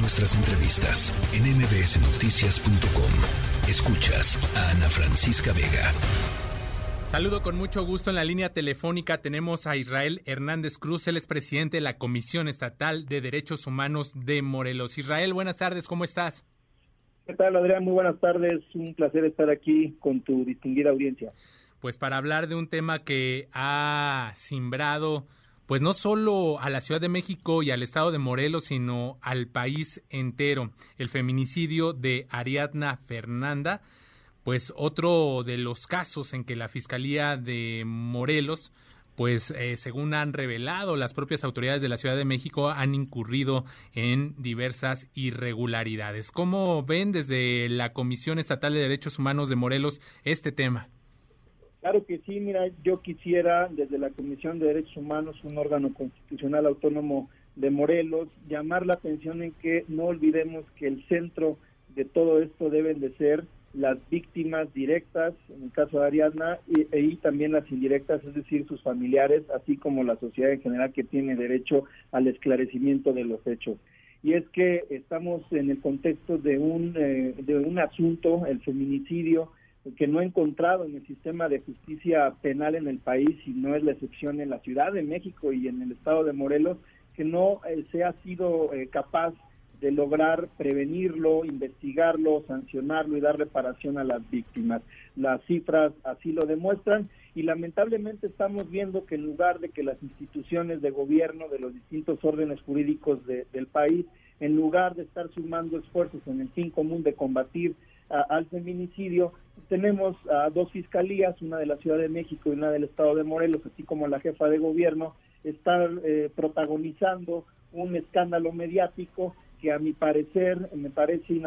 Nuestras entrevistas en mbsnoticias.com. Escuchas a Ana Francisca Vega. Saludo con mucho gusto en la línea telefónica. Tenemos a Israel Hernández Cruz, él es presidente de la Comisión Estatal de Derechos Humanos de Morelos. Israel, buenas tardes, ¿cómo estás? ¿Qué tal, Adrián? Muy buenas tardes. Un placer estar aquí con tu distinguida audiencia. Pues para hablar de un tema que ha simbrado pues no solo a la Ciudad de México y al estado de Morelos, sino al país entero. El feminicidio de Ariadna Fernanda, pues otro de los casos en que la Fiscalía de Morelos pues eh, según han revelado las propias autoridades de la Ciudad de México, han incurrido en diversas irregularidades. ¿Cómo ven desde la Comisión Estatal de Derechos Humanos de Morelos este tema? Claro que sí, mira, yo quisiera desde la Comisión de Derechos Humanos, un órgano constitucional autónomo de Morelos, llamar la atención en que no olvidemos que el centro de todo esto deben de ser las víctimas directas, en el caso de Ariadna, y, y, también las indirectas, es decir, sus familiares, así como la sociedad en general que tiene derecho al esclarecimiento de los hechos. Y es que estamos en el contexto de un, eh, de un asunto, el feminicidio, que no he encontrado en el sistema de justicia penal en el país, y no es la excepción en la Ciudad de México y en el estado de Morelos, que no eh, se ha sido eh, capaz de lograr prevenirlo, investigarlo, sancionarlo y dar reparación a las víctimas. Las cifras así lo demuestran y lamentablemente estamos viendo que en lugar de que las instituciones de gobierno de los distintos órdenes jurídicos de, del país, en lugar de estar sumando esfuerzos en el fin común de combatir al feminicidio. Tenemos a dos fiscalías, una de la Ciudad de México y una del Estado de Morelos, así como la jefa de gobierno, están eh, protagonizando un escándalo mediático que a mi parecer me parece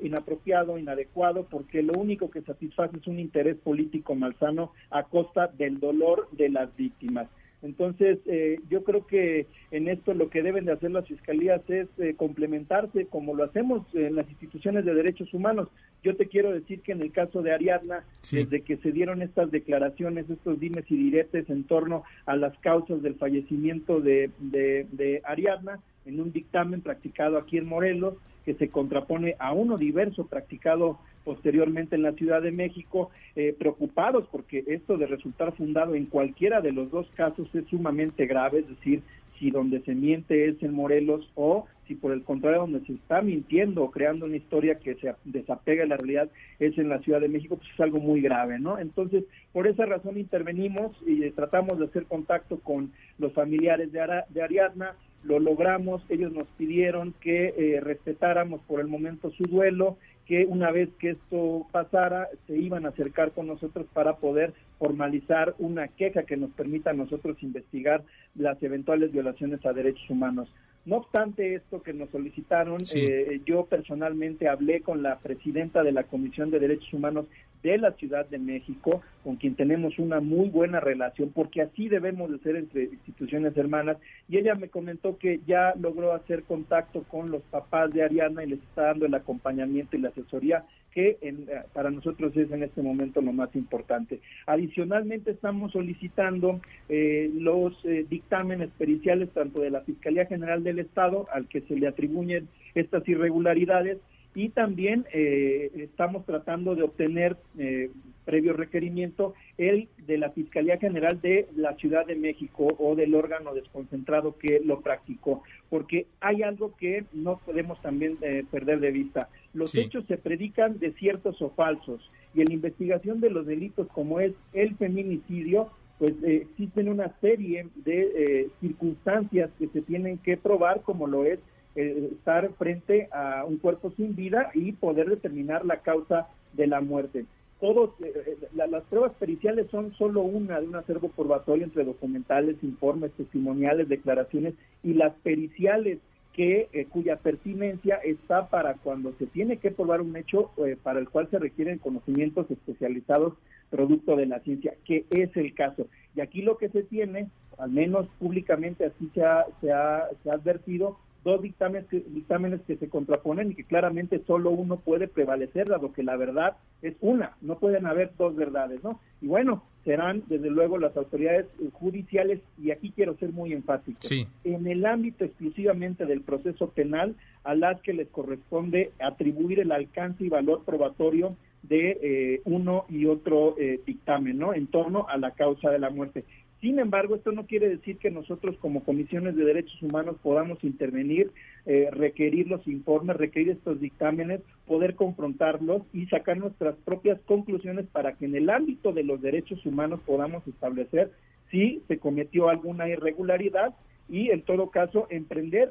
inapropiado, inadecuado, porque lo único que satisface es un interés político malsano a costa del dolor de las víctimas. Entonces, eh, yo creo que en esto lo que deben de hacer las fiscalías es eh, complementarse como lo hacemos en las instituciones de derechos humanos. Yo te quiero decir que en el caso de Ariadna, desde que se dieron estas declaraciones, estos dimes y diretes en torno a las causas del fallecimiento de, de, de Ariadna, en un dictamen practicado aquí en Morelos, que se contrapone a uno diverso practicado posteriormente en la Ciudad de México, eh, preocupados porque esto de resultar fundado en cualquiera de los dos casos es sumamente grave, es decir, si donde se miente es en Morelos o si por el contrario donde se está mintiendo o creando una historia que se desapega de la realidad es en la Ciudad de México, pues es algo muy grave, ¿no? Entonces, por esa razón intervenimos y tratamos de hacer contacto con los familiares de, de Ariadna, lo logramos, ellos nos pidieron que eh, respetáramos por el momento su duelo, que una vez que esto pasara se iban a acercar con nosotros para poder formalizar una queja que nos permita a nosotros investigar las eventuales violaciones a derechos humanos. No obstante esto que nos solicitaron, eh, yo personalmente hablé con la presidenta de la Comisión de Derechos Humanos de la Ciudad de México, con quien tenemos una muy buena relación, porque así debemos de ser entre instituciones hermanas, y ella me comentó que ya logró hacer contacto con los papás de Ariana y les está dando el acompañamiento y la asesoría que en, eh, para nosotros es en este momento lo más importante. Adicionalmente estamos solicitando eh, los eh, dictámenes periciales tanto de la Fiscalía General del Estado al que se le atribuyen estas irregularidades y también eh, estamos tratando de obtener eh, previo requerimiento el de la Fiscalía General de la Ciudad de México o del órgano desconcentrado que lo practicó, porque hay algo que no podemos también eh, perder de vista. Los hechos se predican de ciertos o falsos y en la investigación de los delitos como es el feminicidio, pues existen una serie de circunstancias que se tienen que probar como lo es eh, estar frente a un cuerpo sin vida y poder determinar la causa de la muerte. Todos, eh, eh, las pruebas periciales son solo una de un acervo probatorio entre documentales, informes, testimoniales, declaraciones y las periciales que cuya pertinencia está para cuando se tiene que probar un hecho para el cual se requieren conocimientos especializados producto de la ciencia, que es el caso. Y aquí lo que se tiene, al menos públicamente así se ha, se ha, se ha advertido, dos dictámenes que, dictámenes que se contraponen y que claramente solo uno puede prevalecer, dado que la verdad es una, no pueden haber dos verdades, ¿no? Y bueno, serán desde luego las autoridades judiciales, y aquí quiero ser muy enfático, en el ámbito exclusivamente del proceso penal, a las que les corresponde atribuir el alcance y valor probatorio de eh, uno y otro eh, dictamen, ¿no? En torno a la causa de la muerte. Sin embargo, esto no quiere decir que nosotros como comisiones de derechos humanos podamos intervenir, eh, requerir los informes, requerir estos dictámenes, poder confrontarlos y sacar nuestras propias conclusiones para que en el ámbito de los derechos humanos podamos establecer si se cometió alguna irregularidad y en todo caso emprender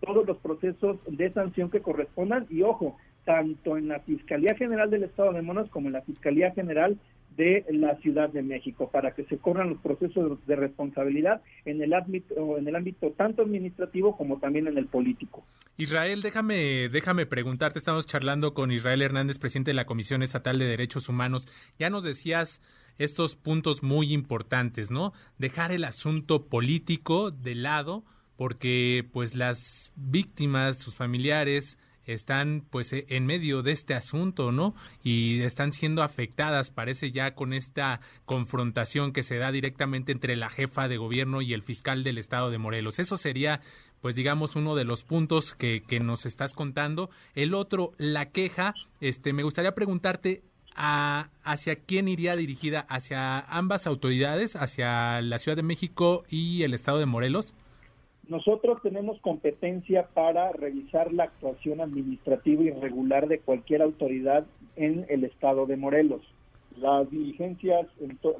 todos los procesos de sanción que correspondan. Y ojo, tanto en la Fiscalía General del Estado de Monos como en la Fiscalía General de la Ciudad de México para que se corran los procesos de responsabilidad en el ámbito tanto administrativo como también en el político. Israel, déjame déjame preguntarte, estamos charlando con Israel Hernández, presidente de la Comisión Estatal de Derechos Humanos. Ya nos decías estos puntos muy importantes, ¿no? Dejar el asunto político de lado porque pues las víctimas, sus familiares están pues e, en medio de este asunto, ¿no? Y están siendo afectadas, parece ya con esta confrontación que se da directamente entre la jefa de gobierno y el fiscal del estado de Morelos. Eso sería pues digamos uno de los puntos que, que nos estás contando. El otro, la queja, este, me gustaría preguntarte a, hacia quién iría dirigida, hacia ambas autoridades, hacia la Ciudad de México y el estado de Morelos. Nosotros tenemos competencia para revisar la actuación administrativa irregular de cualquier autoridad en el estado de Morelos. Las diligencias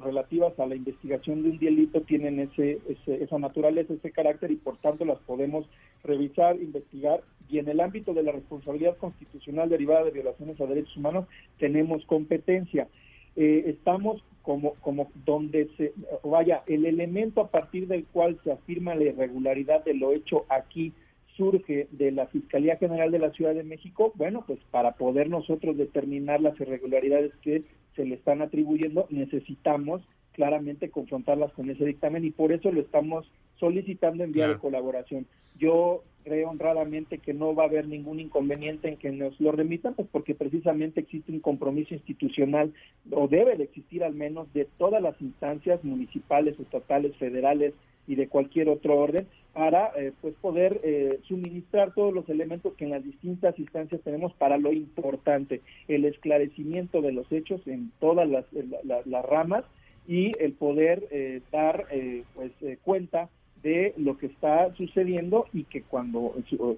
relativas a la investigación de un delito tienen ese, esa naturaleza, ese carácter y por tanto las podemos revisar, investigar y en el ámbito de la responsabilidad constitucional derivada de violaciones a derechos humanos tenemos competencia. Eh, estamos como, como donde se, vaya, el elemento a partir del cual se afirma la irregularidad de lo hecho aquí surge de la Fiscalía General de la Ciudad de México, bueno, pues para poder nosotros determinar las irregularidades que se le están atribuyendo, necesitamos claramente confrontarlas con ese dictamen y por eso lo estamos solicitando en vía de colaboración. Yo creo honradamente que no va a haber ningún inconveniente en que nos lo remitan, pues porque precisamente existe un compromiso institucional, o debe de existir al menos, de todas las instancias municipales, estatales, federales y de cualquier otro orden, para eh, pues poder eh, suministrar todos los elementos que en las distintas instancias tenemos para lo importante, el esclarecimiento de los hechos en todas las, las ramas y el poder eh, dar pues cuenta de lo que está sucediendo y que cuando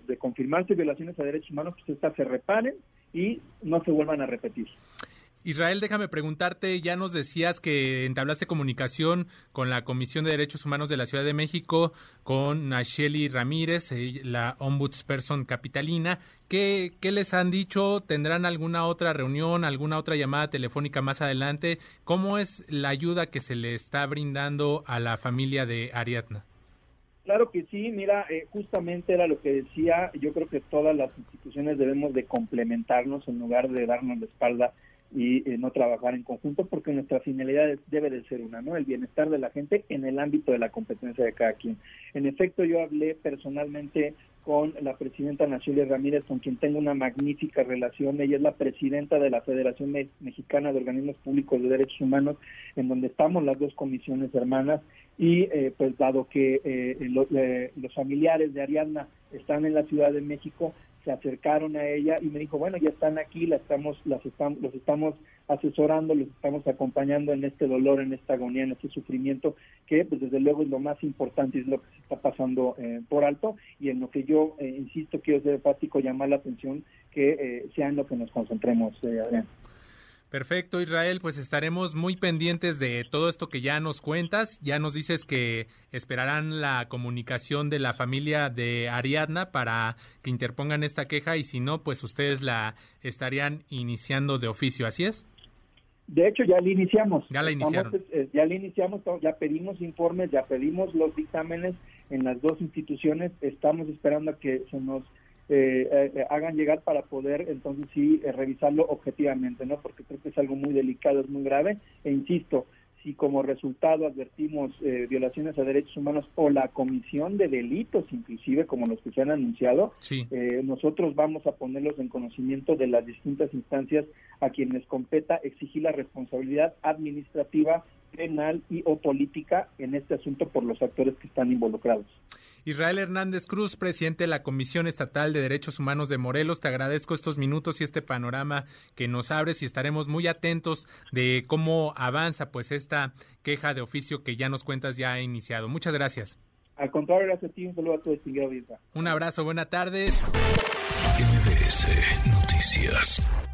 de confirmarse violaciones a derechos humanos, pues se reparen y no se vuelvan a repetir. Israel, déjame preguntarte, ya nos decías que entablaste comunicación con la Comisión de Derechos Humanos de la Ciudad de México, con Nacheli Ramírez, eh, la ombudsperson capitalina. ¿Qué, ¿Qué les han dicho? ¿Tendrán alguna otra reunión, alguna otra llamada telefónica más adelante? ¿Cómo es la ayuda que se le está brindando a la familia de Ariadna? Claro que sí, mira, eh, justamente era lo que decía, yo creo que todas las instituciones debemos de complementarnos en lugar de darnos la espalda y eh, no trabajar en conjunto porque nuestra finalidad debe de ser una, ¿no? El bienestar de la gente en el ámbito de la competencia de cada quien. En efecto, yo hablé personalmente con la presidenta Nacioli Ramírez, con quien tengo una magnífica relación. Ella es la presidenta de la Federación Mexicana de Organismos Públicos de Derechos Humanos, en donde estamos las dos comisiones hermanas. Y eh, pues dado que eh, eh, los familiares de Ariadna están en la Ciudad de México, se acercaron a ella y me dijo, bueno, ya están aquí, la estamos, las estamos, los estamos asesorando, los estamos acompañando en este dolor, en esta agonía, en este sufrimiento, que pues desde luego es lo más importante, es lo que se está pasando eh, por alto y en lo que yo eh, insisto quiero ser práctico llamar la atención que eh, sea en lo que nos concentremos, Adrián. Perfecto, Israel, pues estaremos muy pendientes de todo esto que ya nos cuentas. Ya nos dices que esperarán la comunicación de la familia de Ariadna para que interpongan esta queja y si no, pues ustedes la estarían iniciando de oficio, ¿así es? De hecho, ya la iniciamos. Ya la iniciaron. Eh, ya la iniciamos, ya pedimos informes, ya pedimos los dictámenes en las dos instituciones. Estamos esperando a que se nos eh, eh, hagan llegar para poder entonces sí eh, revisarlo objetivamente, ¿no? Porque creo que es algo muy delicado, es muy grave, e insisto, si como resultado advertimos eh, violaciones a derechos humanos o la comisión de delitos, inclusive como los que se han anunciado, eh, nosotros vamos a ponerlos en conocimiento de las distintas instancias a quienes competa exigir la responsabilidad administrativa, penal y o política en este asunto por los actores que están involucrados. Israel Hernández Cruz, presidente de la Comisión Estatal de Derechos Humanos de Morelos, te agradezco estos minutos y este panorama que nos abres y estaremos muy atentos de cómo avanza pues esta queja de oficio que ya nos cuentas ya ha iniciado. Muchas gracias. Al contrario, gracias a ti, un saludo a tu distinguido Un abrazo, buena tarde. MBS Noticias.